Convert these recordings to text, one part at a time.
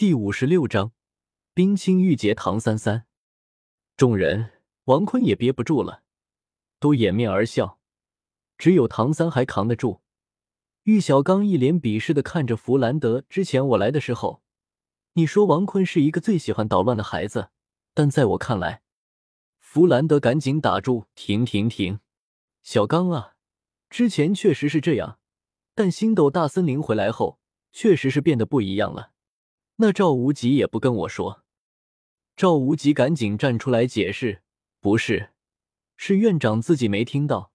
第五十六章，冰清玉洁。唐三三，众人，王坤也憋不住了，都掩面而笑。只有唐三还扛得住。玉小刚一脸鄙视的看着弗兰德。之前我来的时候，你说王坤是一个最喜欢捣乱的孩子，但在我看来，弗兰德赶紧打住，停停停，小刚啊，之前确实是这样，但星斗大森林回来后，确实是变得不一样了。那赵无极也不跟我说，赵无极赶紧站出来解释：“不是，是院长自己没听到，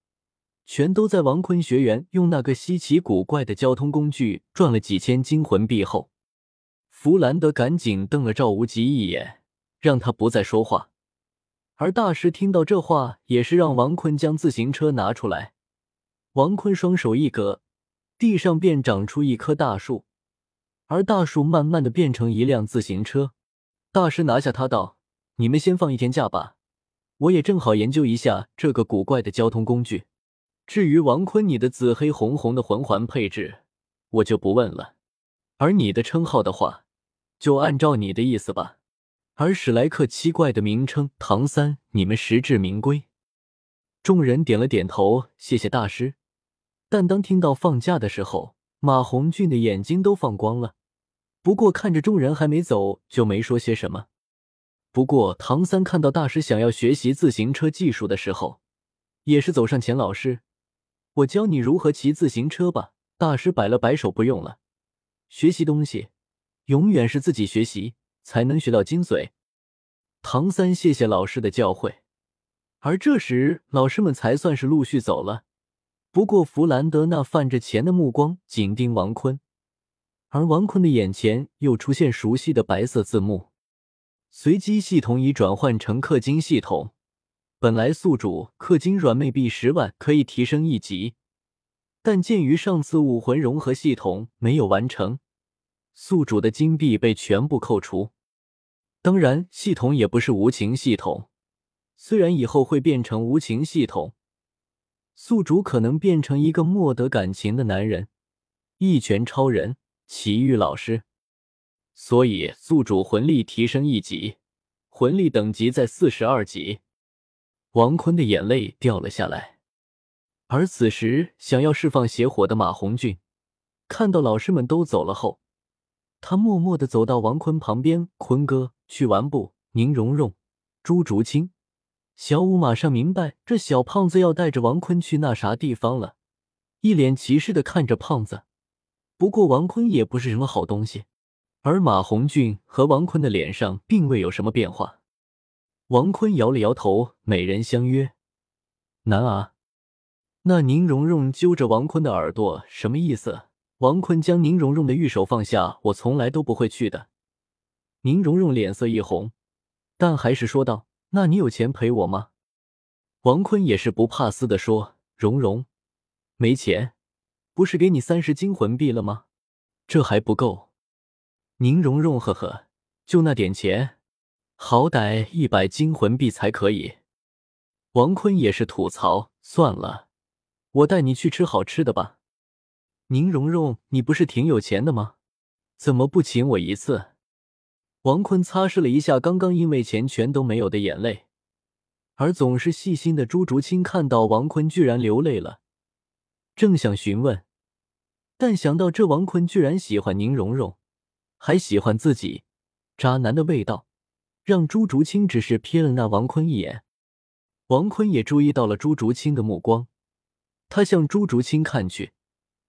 全都在王坤学员用那个稀奇古怪的交通工具赚了几千金魂币后。”弗兰德赶紧瞪了赵无极一眼，让他不再说话。而大师听到这话，也是让王坤将自行车拿出来。王坤双手一搁，地上便长出一棵大树。而大树慢慢的变成一辆自行车，大师拿下他道：“你们先放一天假吧，我也正好研究一下这个古怪的交通工具。至于王坤你的紫黑红红的魂环配置，我就不问了。而你的称号的话，就按照你的意思吧。而史莱克七怪的名称唐三，你们实至名归。”众人点了点头，谢谢大师。但当听到放假的时候，马红俊的眼睛都放光了，不过看着众人还没走，就没说些什么。不过唐三看到大师想要学习自行车技术的时候，也是走上前：“老师，我教你如何骑自行车吧。”大师摆了摆手：“不用了，学习东西永远是自己学习才能学到精髓。”唐三谢谢老师的教诲，而这时老师们才算是陆续走了。不过，弗兰德那泛着钱的目光紧盯王坤，而王坤的眼前又出现熟悉的白色字幕。随机系统已转换成氪金系统，本来宿主氪金软妹币十万可以提升一级，但鉴于上次武魂融合系统没有完成，宿主的金币被全部扣除。当然，系统也不是无情系统，虽然以后会变成无情系统。宿主可能变成一个莫得感情的男人，一拳超人，奇遇老师。所以宿主魂力提升一级，魂力等级在四十二级。王坤的眼泪掉了下来。而此时想要释放邪火的马红俊，看到老师们都走了后，他默默的走到王坤旁边：“坤哥，去玩不？”宁荣荣、朱竹清。小五马上明白，这小胖子要带着王坤去那啥地方了，一脸歧视的看着胖子。不过王坤也不是什么好东西，而马红俊和王坤的脸上并未有什么变化。王坤摇了摇头，美人相约。男啊，那宁荣荣揪着王坤的耳朵，什么意思？王坤将宁荣荣的玉手放下，我从来都不会去的。宁荣荣脸色一红，但还是说道。那你有钱赔我吗？王坤也是不怕死的说：“蓉蓉，没钱，不是给你三十金魂币了吗？这还不够。”宁荣荣呵呵，就那点钱，好歹一百金魂币才可以。王坤也是吐槽：“算了，我带你去吃好吃的吧。”宁荣荣，你不是挺有钱的吗？怎么不请我一次？王坤擦拭了一下刚刚因为钱全都没有的眼泪，而总是细心的朱竹清看到王坤居然流泪了，正想询问，但想到这王坤居然喜欢宁荣荣，还喜欢自己，渣男的味道，让朱竹清只是瞥了那王坤一眼。王坤也注意到了朱竹清的目光，他向朱竹清看去，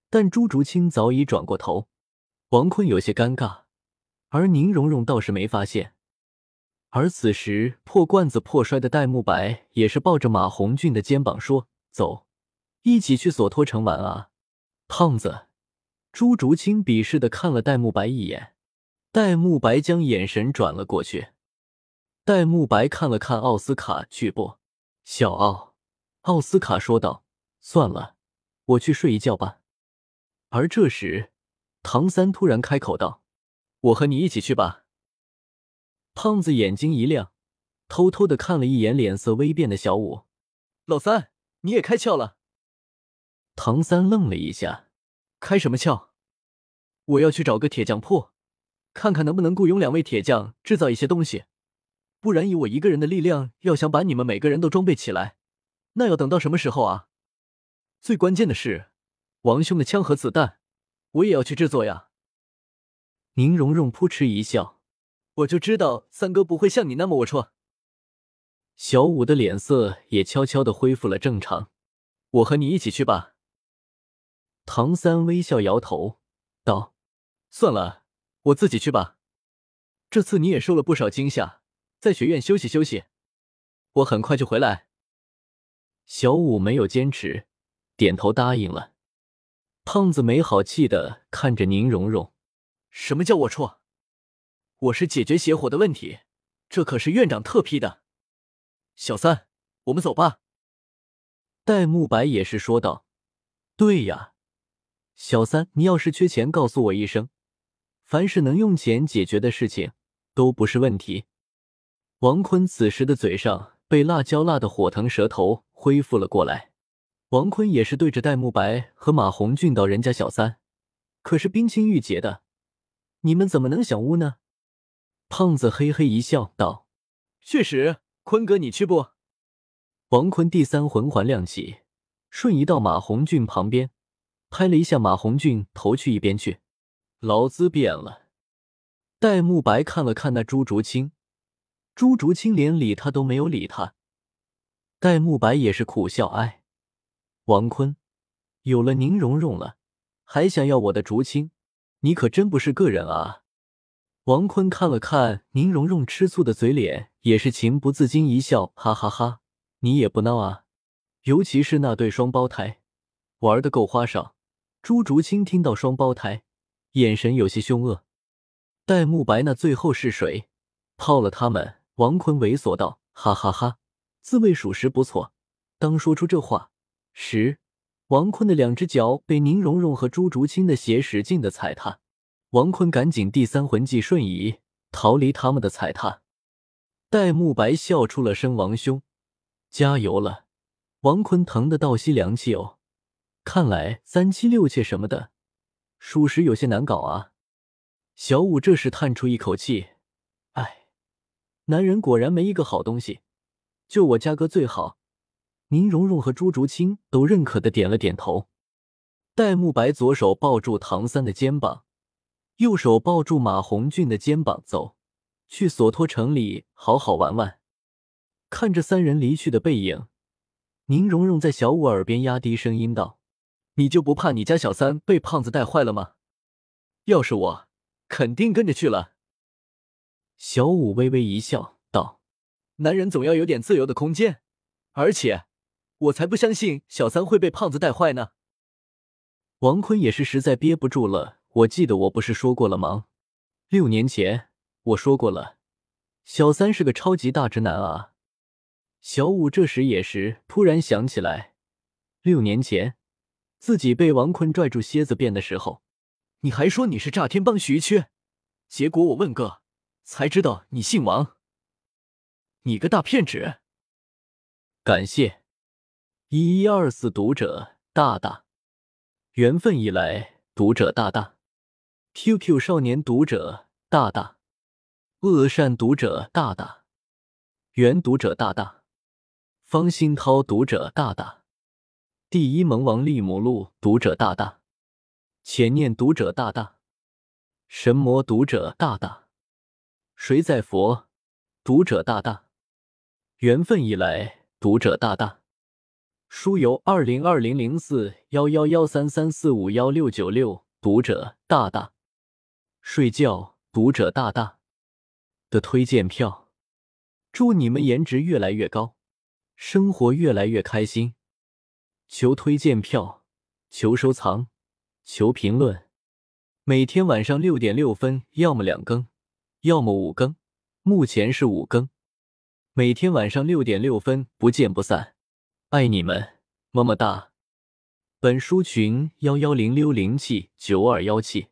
但朱竹清早已转过头，王坤有些尴尬。而宁荣荣倒是没发现，而此时破罐子破摔的戴沐白也是抱着马红俊的肩膀说：“走，一起去索托城玩啊，胖子。”朱竹清鄙视的看了戴沐白一眼，戴沐白将眼神转了过去。戴沐白看了看奥斯卡，去不？小奥，奥斯卡说道：“算了，我去睡一觉吧。”而这时，唐三突然开口道。我和你一起去吧。胖子眼睛一亮，偷偷的看了一眼脸色微变的小五。老三，你也开窍了。唐三愣了一下，开什么窍？我要去找个铁匠铺，看看能不能雇佣两位铁匠制造一些东西。不然以我一个人的力量，要想把你们每个人都装备起来，那要等到什么时候啊？最关键的是，王兄的枪和子弹，我也要去制作呀。宁荣荣扑哧一笑，我就知道三哥不会像你那么龌龊。小五的脸色也悄悄的恢复了正常。我和你一起去吧。唐三微笑摇头道：“算了，我自己去吧。这次你也受了不少惊吓。”在学院休息休息，我很快就回来。小五没有坚持，点头答应了。胖子没好气的看着宁荣荣：“什么叫龌龊？我是解决邪火的问题，这可是院长特批的。”小三，我们走吧。戴沐白也是说道：“对呀，小三，你要是缺钱，告诉我一声，凡是能用钱解决的事情都不是问题。”王坤此时的嘴上被辣椒辣的火疼，舌头恢复了过来。王坤也是对着戴沐白和马红俊道：“人家小三可是冰清玉洁的，你们怎么能想污呢？”胖子嘿嘿一笑，道：“确实，坤哥你去不？”王坤第三魂环亮起，瞬移到马红俊旁边，拍了一下马红俊头，去一边去。劳资变了。戴沐白看了看那朱竹清。朱竹清连理他都没有理他，戴沐白也是苦笑：“哎，王坤，有了宁荣荣了，还想要我的竹青，你可真不是个人啊！”王坤看了看宁荣荣吃醋的嘴脸，也是情不自禁一笑：“哈哈哈，你也不孬啊！尤其是那对双胞胎，玩的够花哨。”朱竹清听到双胞胎，眼神有些凶恶。戴沐白那最后是谁？泡了他们？王坤猥琐道：“哈哈哈，自卫属实不错。”当说出这话时，王坤的两只脚被宁荣荣和朱竹清的鞋使劲的踩踏。王坤赶紧第三魂技瞬移，逃离他们的踩踏。戴沐白笑出了声：“王兄，加油了！”王坤疼得倒吸凉气哦，看来三妻六妾什么的，属实有些难搞啊。小五这时叹出一口气。哎男人果然没一个好东西，就我家哥最好。宁荣荣和朱竹清都认可的点了点头。戴沐白左手抱住唐三的肩膀，右手抱住马红俊的肩膀，走去索托城里好好玩玩。看着三人离去的背影，宁荣荣在小五耳边压低声音道：“你就不怕你家小三被胖子带坏了吗？要是我，肯定跟着去了。”小五微微一笑，道：“男人总要有点自由的空间，而且我才不相信小三会被胖子带坏呢。”王坤也是实在憋不住了，我记得我不是说过了吗？六年前我说过了，小三是个超级大直男啊！小五这时也是突然想起来，六年前自己被王坤拽住蝎子辫的时候，你还说你是炸天帮徐缺，结果我问个。才知道你姓王，你个大骗子！感谢。一一二四读者大大，缘分已来读者大大，QQ 少年读者大大，恶善读者大大，原读者大大，方新涛读者大大，第一萌王利姆路读者大大，浅念读者大大，神魔读者大大。谁在佛？读者大大，缘分已来。读者大大，书由二零二零零四幺幺幺三三四五幺六九六。读者大大，睡觉。读者大大的推荐票，祝你们颜值越来越高，生活越来越开心。求推荐票，求收藏，求评论。每天晚上六点六分，要么两更。要么五更，目前是五更，每天晚上六点六分不见不散，爱你们，么么哒。本书群幺幺零六零七九二幺七。